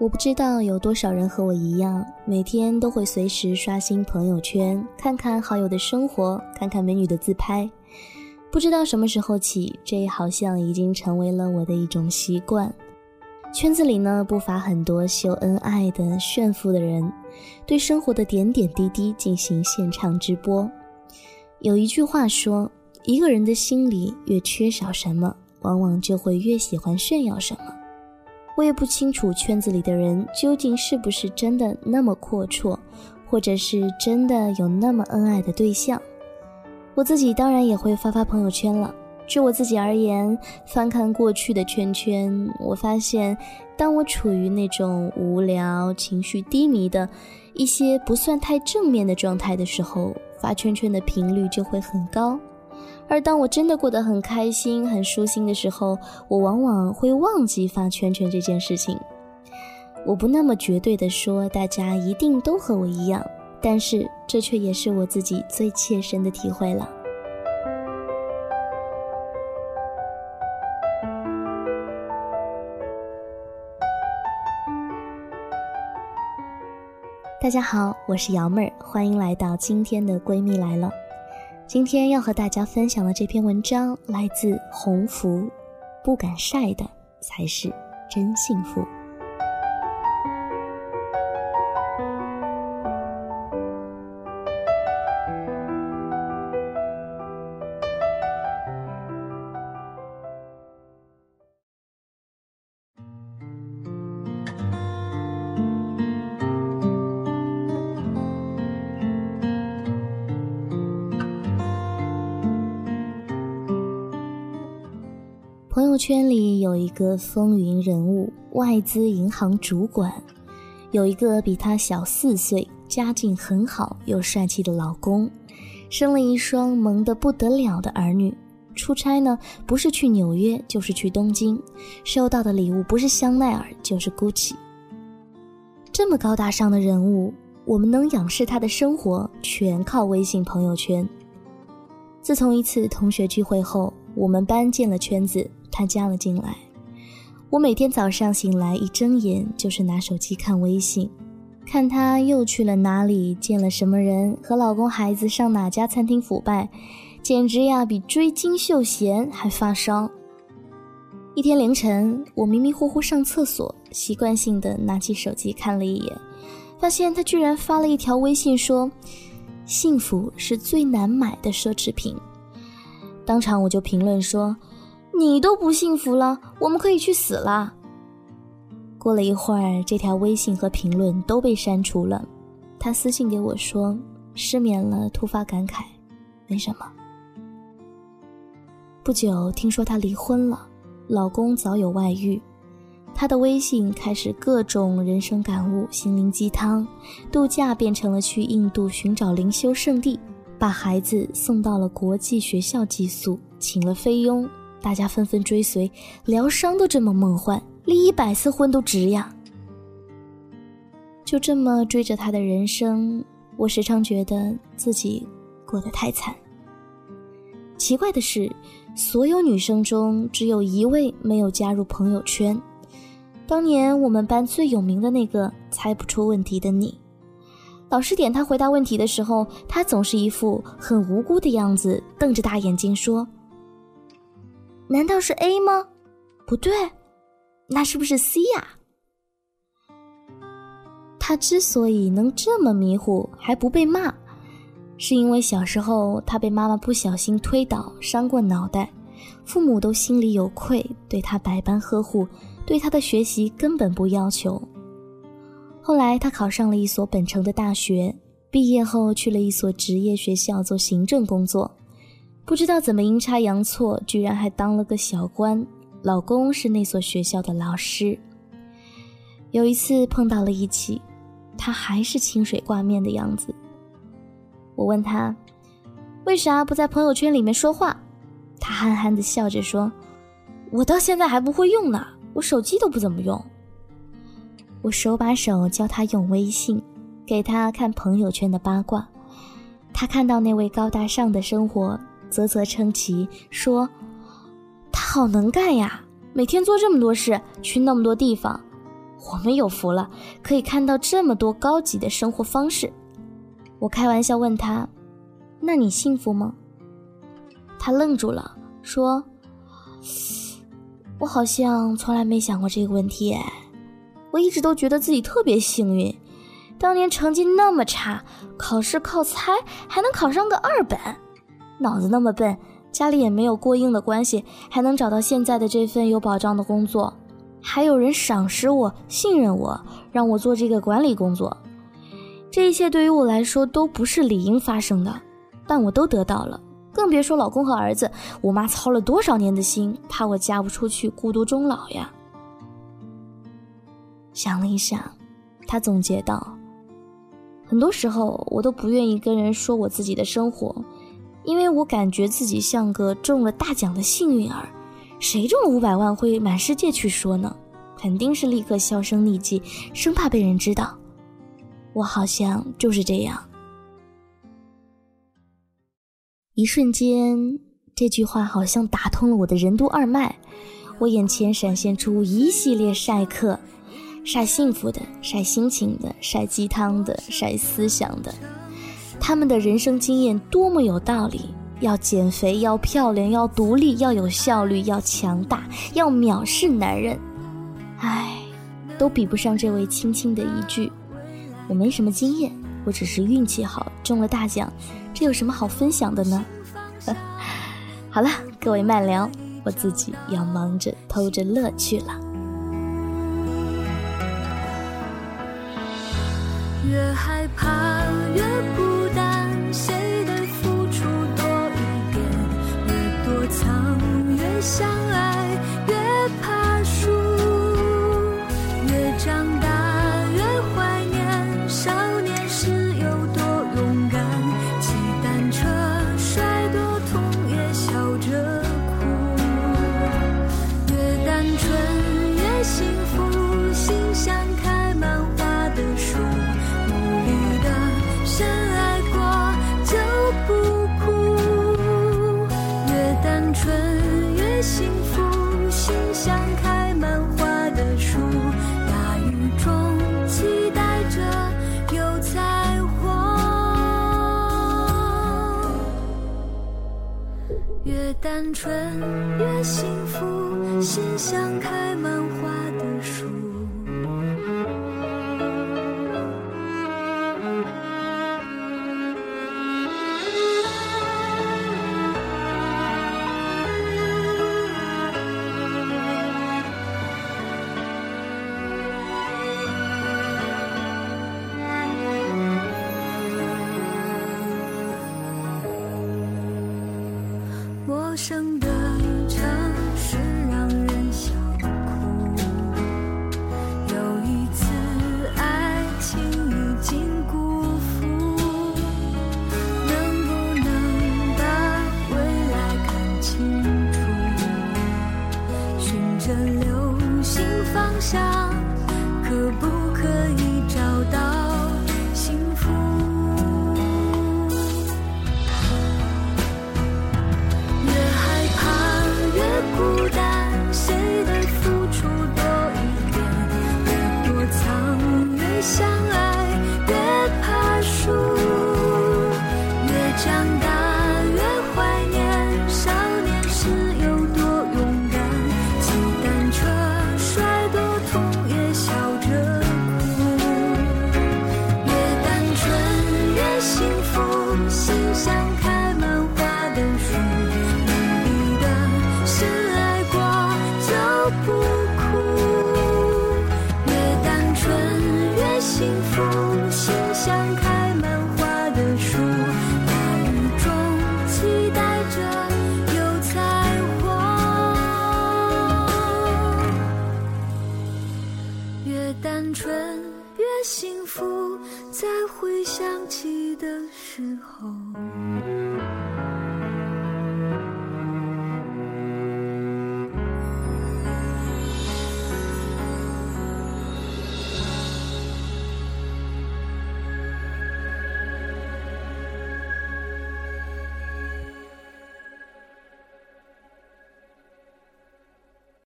我不知道有多少人和我一样，每天都会随时刷新朋友圈，看看好友的生活，看看美女的自拍。不知道什么时候起，这好像已经成为了我的一种习惯。圈子里呢，不乏很多秀恩爱的炫富的人，对生活的点点滴滴进行现场直播。有一句话说，一个人的心里越缺少什么，往往就会越喜欢炫耀什么。我也不清楚圈子里的人究竟是不是真的那么阔绰，或者是真的有那么恩爱的对象。我自己当然也会发发朋友圈了。就我自己而言，翻看过去的圈圈，我发现，当我处于那种无聊、情绪低迷的一些不算太正面的状态的时候，发圈圈的频率就会很高。而当我真的过得很开心、很舒心的时候，我往往会忘记发圈圈这件事情。我不那么绝对的说大家一定都和我一样，但是这却也是我自己最切身的体会了。大家好，我是瑶妹儿，欢迎来到今天的闺蜜来了。今天要和大家分享的这篇文章来自鸿福，不敢晒的才是真幸福。圈里有一个风云人物，外资银行主管，有一个比他小四岁、家境很好又帅气的老公，生了一双萌得不得了的儿女。出差呢，不是去纽约就是去东京，收到的礼物不是香奈儿就是 GUCCI。这么高大上的人物，我们能仰视他的生活，全靠微信朋友圈。自从一次同学聚会后，我们班建了圈子。他加了进来，我每天早上醒来一睁眼就是拿手机看微信，看他又去了哪里，见了什么人，和老公孩子上哪家餐厅腐败，简直呀比追金秀贤还发烧。一天凌晨，我迷迷糊糊上厕所，习惯性的拿起手机看了一眼，发现他居然发了一条微信说：“幸福是最难买的奢侈品。”当场我就评论说。你都不幸福了，我们可以去死了。过了一会儿，这条微信和评论都被删除了。他私信给我说失眠了，突发感慨，没什么。不久听说她离婚了，老公早有外遇。她的微信开始各种人生感悟、心灵鸡汤，度假变成了去印度寻找灵修圣地，把孩子送到了国际学校寄宿，请了菲佣。大家纷纷追随，疗伤都这么梦幻，离一百次婚都值呀！就这么追着他的人生，我时常觉得自己过得太惨。奇怪的是，所有女生中只有一位没有加入朋友圈。当年我们班最有名的那个猜不出问题的你，老师点他回答问题的时候，他总是一副很无辜的样子，瞪着大眼睛说。难道是 A 吗？不对，那是不是 C 呀？他之所以能这么迷糊还不被骂，是因为小时候他被妈妈不小心推倒伤过脑袋，父母都心里有愧，对他百般呵护，对他的学习根本不要求。后来他考上了一所本城的大学，毕业后去了一所职业学校做行政工作。不知道怎么阴差阳错，居然还当了个小官。老公是那所学校的老师。有一次碰到了一起，他还是清水挂面的样子。我问他，为啥不在朋友圈里面说话？他憨憨的笑着说：“我到现在还不会用呢，我手机都不怎么用。”我手把手教他用微信，给他看朋友圈的八卦。他看到那位高大上的生活。啧啧称奇，说：“他好能干呀，每天做这么多事，去那么多地方，我们有福了，可以看到这么多高级的生活方式。我开玩笑问他：“那你幸福吗？”他愣住了，说：“我好像从来没想过这个问题。我一直都觉得自己特别幸运，当年成绩那么差，考试靠猜还能考上个二本，脑子那么笨，家里也没有过硬的关系，还能找到现在的这份有保障的工作，还有人赏识我、信任我，让我做这个管理工作。这一切对于我来说都不是理应发生的，但我都得到了。”更别说老公和儿子，我妈操了多少年的心，怕我嫁不出去，孤独终老呀。想了一想，她总结道：“很多时候，我都不愿意跟人说我自己的生活，因为我感觉自己像个中了大奖的幸运儿。谁中了五百万会满世界去说呢？肯定是立刻销声匿迹，生怕被人知道。我好像就是这样。”一瞬间，这句话好像打通了我的任督二脉，我眼前闪现出一系列晒客，晒幸福的，晒心情的，晒鸡汤的，晒思想的。他们的人生经验多么有道理！要减肥，要漂亮，要独立，要有效率，要强大，要藐视男人。唉，都比不上这位轻轻的一句：“我没什么经验，我只是运气好，中了大奖。”这有什么好分享的呢？好了，各位慢聊，我自己要忙着偷着乐去了。越害怕越孤单，谁春越幸福，心像开满花生的。